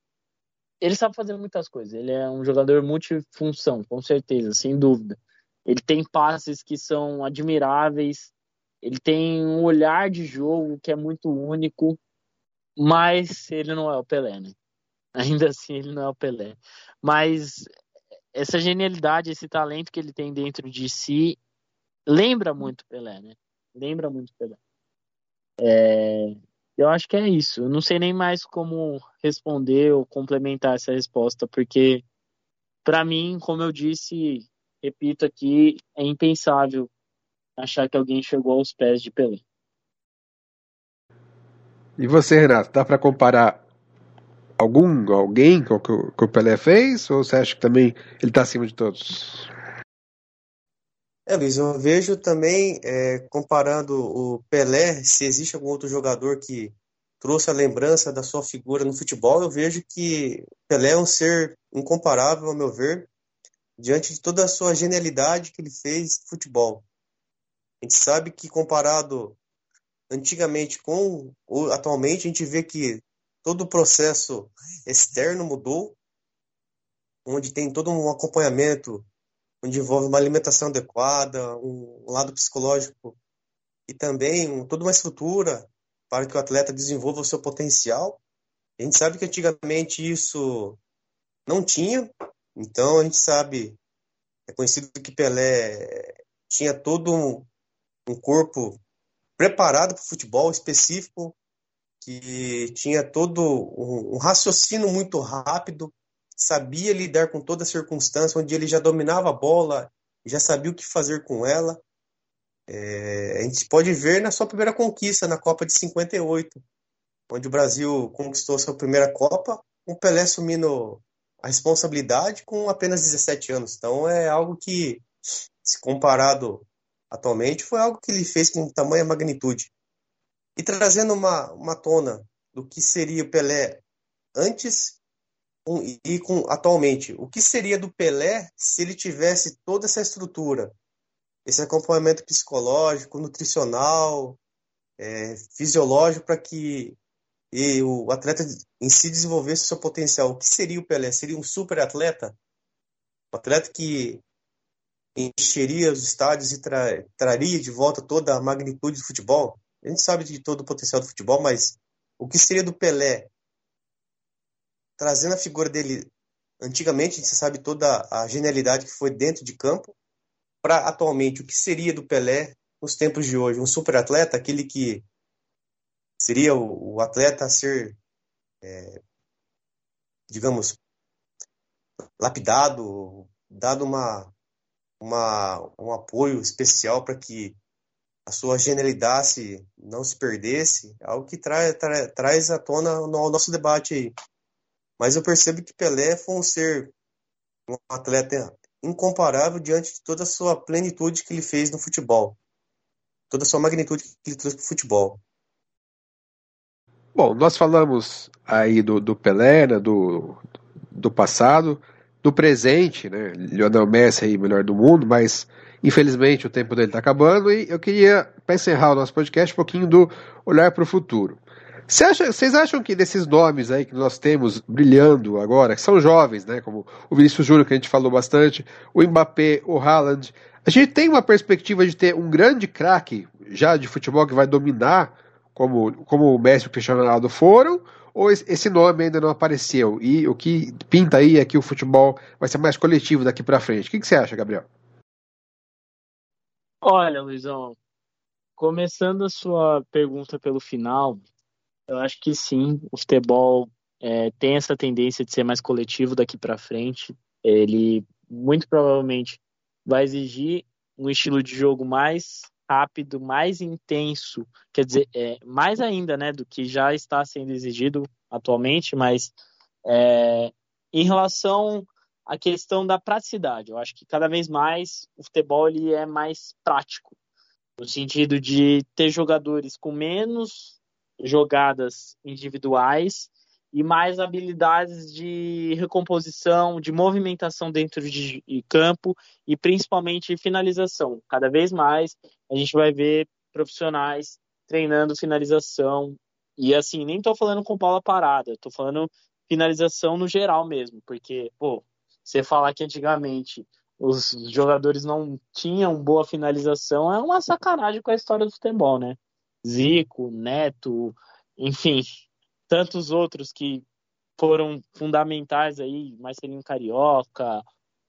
ele sabe fazer muitas coisas. Ele é um jogador multifunção, com certeza, sem dúvida. Ele tem passes que são admiráveis. Ele tem um olhar de jogo que é muito único, mas ele não é o Pelé, né? *laughs* Ainda assim, ele não é o Pelé. Mas essa genialidade, esse talento que ele tem dentro de si, lembra muito Pelé, né? Lembra muito Pelé. É, eu acho que é isso. Eu não sei nem mais como responder ou complementar essa resposta, porque para mim, como eu disse, repito aqui, é impensável achar que alguém chegou aos pés de Pelé. E você, Renato, dá para comparar algum, alguém com o que o Pelé fez? Ou você acha que também ele está acima de todos? É, Luiz, eu vejo também, é, comparando o Pelé, se existe algum outro jogador que trouxe a lembrança da sua figura no futebol, eu vejo que Pelé é um ser incomparável, ao meu ver, diante de toda a sua genialidade que ele fez no futebol. A gente sabe que comparado antigamente com atualmente, a gente vê que todo o processo externo mudou, onde tem todo um acompanhamento onde envolve uma alimentação adequada, um, lado psicológico e também um, toda uma estrutura para que o atleta desenvolva o seu potencial. A gente sabe que antigamente isso não tinha, então a gente sabe, é conhecido que Pelé tinha todo um, um corpo preparado para o futebol específico, que tinha todo um, um raciocínio muito rápido, sabia lidar com toda circunstância, onde ele já dominava a bola, já sabia o que fazer com ela. É, a gente pode ver na sua primeira conquista, na Copa de 58, onde o Brasil conquistou sua primeira Copa, o Pelé assumindo a responsabilidade com apenas 17 anos. Então é algo que, se comparado atualmente, foi algo que ele fez com tamanha magnitude. E trazendo uma, uma tona do que seria o Pelé antes e com atualmente. O que seria do Pelé se ele tivesse toda essa estrutura, esse acompanhamento psicológico, nutricional, é, fisiológico para que e o atleta em si desenvolvesse o seu potencial. O que seria o Pelé? Seria um super atleta? Um atleta que encheria os estádios e tra traria de volta toda a magnitude do futebol. A gente sabe de todo o potencial do futebol, mas o que seria do Pelé trazendo a figura dele antigamente, você sabe toda a genialidade que foi dentro de campo, para atualmente o que seria do Pelé nos tempos de hoje, um super atleta, aquele que seria o, o atleta a ser, é, digamos, lapidado, dado uma, uma, um apoio especial para que a sua genialidade não se perdesse, algo que tra, tra, traz à tona o nosso debate aí. Mas eu percebo que Pelé foi um ser, um atleta incomparável diante de toda a sua plenitude que ele fez no futebol. Toda a sua magnitude que ele trouxe para o futebol. Bom, nós falamos aí do, do Pelé, né, do, do passado, do presente, né? Lionel Messi aí, melhor do mundo, mas infelizmente o tempo dele está acabando e eu queria, para encerrar o nosso podcast, um pouquinho do olhar para o futuro. Vocês acham que desses nomes aí que nós temos brilhando agora, que são jovens, né, como o Vinícius Júnior, que a gente falou bastante, o Mbappé, o Haaland, a gente tem uma perspectiva de ter um grande craque já de futebol que vai dominar, como, como o Messi e o Cristiano Ronaldo foram, ou esse nome ainda não apareceu? E o que pinta aí é que o futebol vai ser mais coletivo daqui para frente. O que, que você acha, Gabriel? Olha, Luizão, começando a sua pergunta pelo final, eu acho que sim, o futebol é, tem essa tendência de ser mais coletivo daqui para frente. Ele muito provavelmente vai exigir um estilo de jogo mais rápido, mais intenso, quer dizer, é, mais ainda, né, do que já está sendo exigido atualmente, mas é, em relação à questão da praticidade, eu acho que cada vez mais o futebol ele é mais prático, no sentido de ter jogadores com menos jogadas individuais e mais habilidades de recomposição, de movimentação dentro de campo e principalmente finalização. Cada vez mais a gente vai ver profissionais treinando finalização e assim, nem estou falando com bola parada, estou falando finalização no geral mesmo, porque, pô, você falar que antigamente os jogadores não tinham boa finalização é uma sacanagem com a história do futebol, né? Zico, Neto, enfim, tantos outros que foram fundamentais aí, Marcelinho Carioca,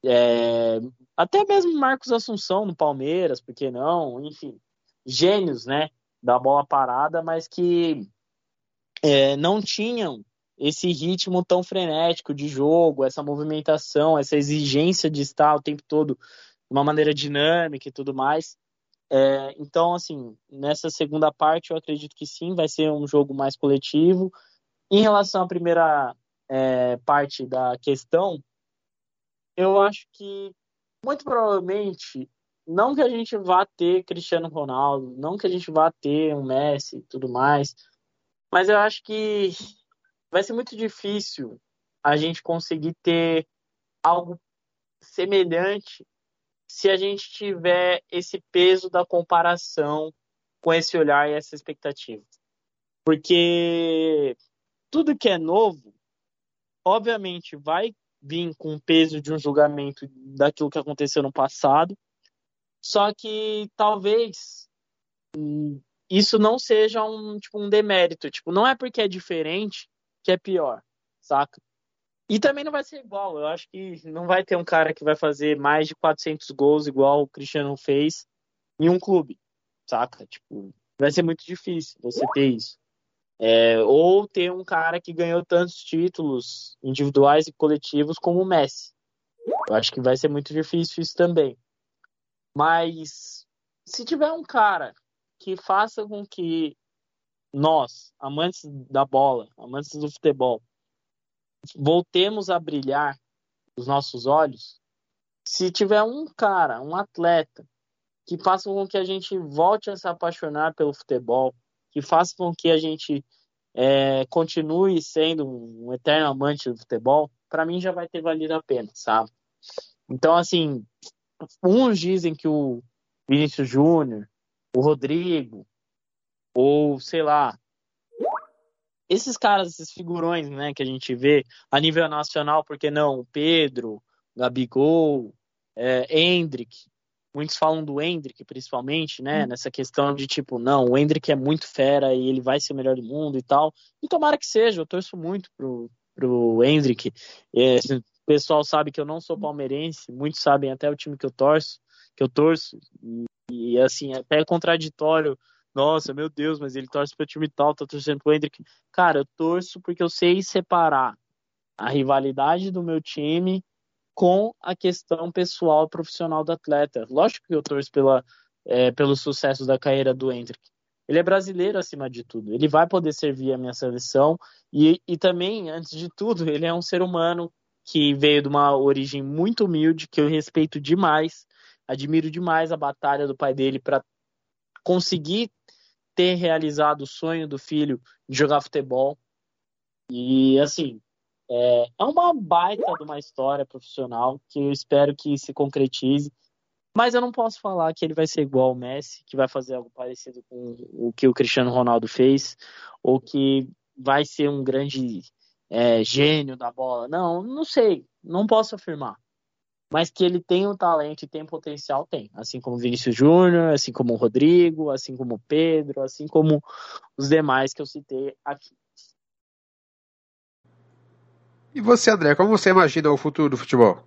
é, até mesmo Marcos Assunção no Palmeiras, por que não? Enfim, gênios, né, da bola parada, mas que é, não tinham esse ritmo tão frenético de jogo, essa movimentação, essa exigência de estar o tempo todo de uma maneira dinâmica e tudo mais. É, então, assim, nessa segunda parte eu acredito que sim, vai ser um jogo mais coletivo. Em relação à primeira é, parte da questão, eu acho que muito provavelmente não que a gente vá ter Cristiano Ronaldo, não que a gente vá ter um Messi e tudo mais, mas eu acho que vai ser muito difícil a gente conseguir ter algo semelhante se a gente tiver esse peso da comparação com esse olhar e essa expectativa. Porque tudo que é novo, obviamente, vai vir com o peso de um julgamento daquilo que aconteceu no passado, só que talvez isso não seja um, tipo, um demérito. Tipo, não é porque é diferente que é pior, saca? E também não vai ser igual. Eu acho que não vai ter um cara que vai fazer mais de 400 gols igual o Cristiano fez em um clube, saca? Tipo, vai ser muito difícil você ter isso. É, ou ter um cara que ganhou tantos títulos individuais e coletivos como o Messi. Eu acho que vai ser muito difícil isso também. Mas se tiver um cara que faça com que nós, amantes da bola, amantes do futebol, voltemos a brilhar os nossos olhos, se tiver um cara, um atleta, que faça com que a gente volte a se apaixonar pelo futebol, que faça com que a gente é, continue sendo um eterno amante do futebol, para mim já vai ter valido a pena, sabe? Então, assim, uns dizem que o Vinícius Júnior, o Rodrigo, ou sei lá, esses caras, esses figurões, né, que a gente vê a nível nacional, porque não, Pedro, Gabigol, é, Hendrick, muitos falam do Hendrick, principalmente, né? Hum. Nessa questão de tipo, não, o Hendrick é muito fera e ele vai ser o melhor do mundo e tal. E tomara que seja, eu torço muito pro, pro Hendrick. É, o pessoal sabe que eu não sou palmeirense, muitos sabem até o time que eu torço, que eu torço. E, e assim, até é contraditório. Nossa, meu Deus, mas ele torce pro time tal, tá torcendo pro Hendrick. Cara, eu torço porque eu sei separar a rivalidade do meu time com a questão pessoal profissional do atleta. Lógico que eu torço pela, é, pelo sucesso da carreira do Hendrick. Ele é brasileiro acima de tudo. Ele vai poder servir a minha seleção e, e também, antes de tudo, *laughs* ele é um ser humano que veio de uma origem muito humilde, que eu respeito demais, admiro demais a batalha do pai dele para conseguir ter realizado o sonho do filho de jogar futebol. E assim, é, é uma baita de uma história profissional que eu espero que se concretize. Mas eu não posso falar que ele vai ser igual ao Messi, que vai fazer algo parecido com o que o Cristiano Ronaldo fez, ou que vai ser um grande é, gênio da bola. Não, não sei, não posso afirmar. Mas que ele tem o talento e tem potencial, tem. Assim como o Vinícius Júnior, assim como o Rodrigo, assim como o Pedro, assim como os demais que eu citei aqui. E você, André, como você imagina o futuro do futebol?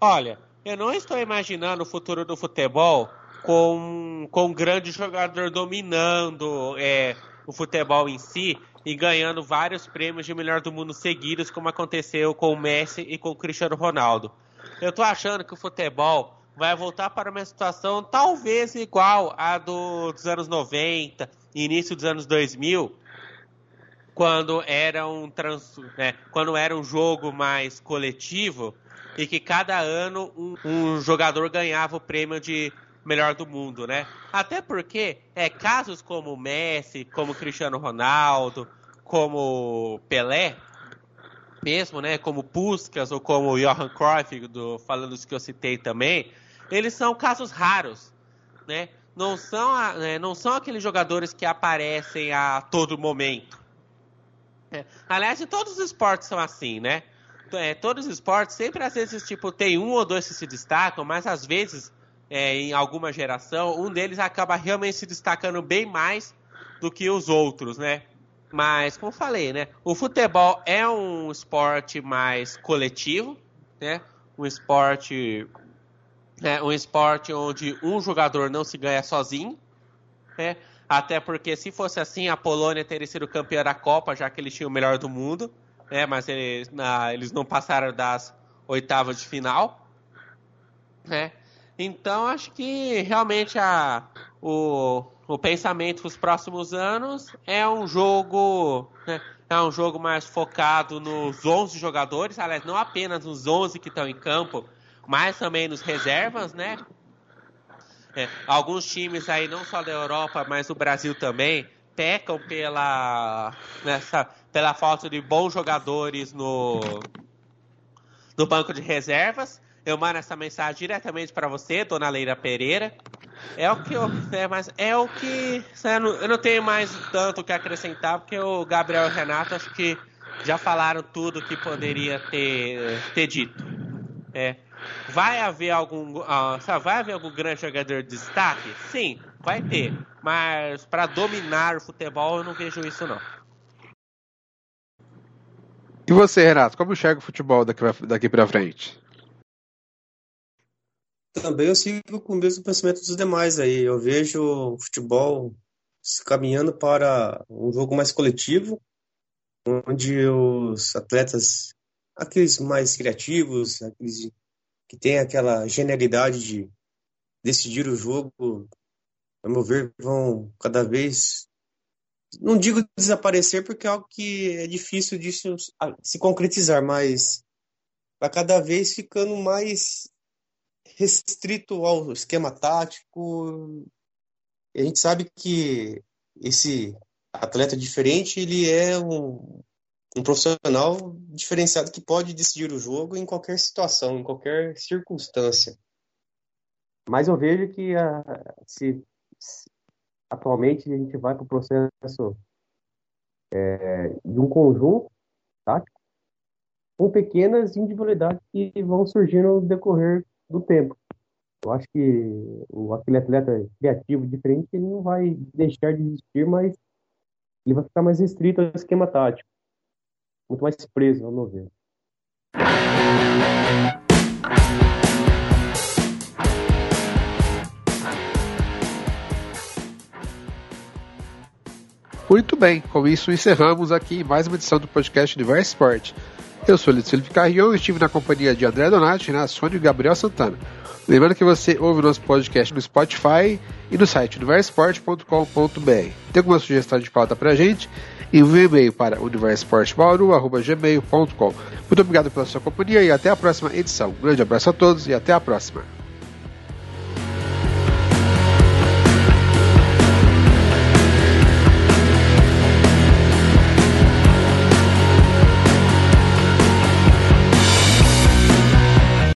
Olha, eu não estou imaginando o futuro do futebol com, com um grande jogador dominando é, o futebol em si e ganhando vários prêmios de melhor do mundo seguidos, como aconteceu com o Messi e com o Cristiano Ronaldo. Eu estou achando que o futebol vai voltar para uma situação talvez igual à do, dos anos 90, início dos anos 2000, quando era um trans, né, quando era um jogo mais coletivo e que cada ano um, um, jogador ganhava o prêmio de melhor do mundo, né? Até porque é casos como Messi, como Cristiano Ronaldo, como Pelé, mesmo, né? Como Puskas ou como Johan Cruyff, do, falando dos que eu citei também, eles são casos raros, né? Não são, né, não são aqueles jogadores que aparecem a todo momento. É. Aliás, todos os esportes são assim, né? É, todos os esportes, sempre às vezes, tipo, tem um ou dois que se destacam, mas às vezes, é, em alguma geração, um deles acaba realmente se destacando bem mais do que os outros, né? Mas, como falei, né? O futebol é um esporte mais coletivo, né? Um esporte, é, um esporte onde um jogador não se ganha sozinho, né? Até porque se fosse assim, a Polônia teria sido campeã da Copa, já que eles tinham o melhor do mundo, né? Mas eles, na, eles não passaram das oitavas de final, né? Então acho que realmente a, o, o pensamento para os próximos anos é um jogo, né? é um jogo mais focado nos 11 jogadores, aliás, não apenas nos 11 que estão em campo, mas também nos reservas, né? É, alguns times aí, não só da Europa, mas do Brasil também, pecam pela, nessa, pela falta de bons jogadores no, no banco de reservas. Eu mando essa mensagem diretamente para você, dona Leira Pereira. É o que eu, é, mas é o que eu não, eu não tenho mais tanto o que acrescentar, porque o Gabriel e o Renato acho que já falaram tudo que poderia ter, ter dito. É, Vai haver algum, uh, vai haver algum grande jogador de destaque? Sim, vai ter. Mas para dominar o futebol eu não vejo isso não. E você, Renato, como enxerga o futebol daqui, daqui para frente? Também eu sigo com o mesmo pensamento dos demais aí. Eu vejo o futebol se caminhando para um jogo mais coletivo, onde os atletas, aqueles mais criativos, aqueles que tem aquela genialidade de decidir o jogo, a meu ver, vão cada vez. Não digo desaparecer, porque é algo que é difícil de se concretizar, mas vai cada vez ficando mais restrito ao esquema tático. A gente sabe que esse atleta diferente, ele é um, um profissional diferenciado que pode decidir o jogo em qualquer situação, em qualquer circunstância. Mas eu vejo que a, ah, se, se, atualmente a gente vai para o processo é, de um conjunto tático com pequenas individualidades que vão surgindo no decorrer do tempo. Eu acho que o, aquele atleta criativo, diferente, ele não vai deixar de existir, mas ele vai ficar mais restrito ao esquema tático. Muito mais preso, ao meu ver. Muito bem, com isso encerramos aqui mais uma edição do podcast Universo Esporte. Eu sou o Luiz Felipe Carrion e estive na companhia de André Donati, Renato Sônia e Gabriel Santana. Lembrando que você ouve o nosso podcast no Spotify e no site universosport.com.br. Tem alguma sugestão de pauta pra gente? Envie um e-mail para universosportbauru.gmail.com Muito obrigado pela sua companhia e até a próxima edição. Um grande abraço a todos e até a próxima.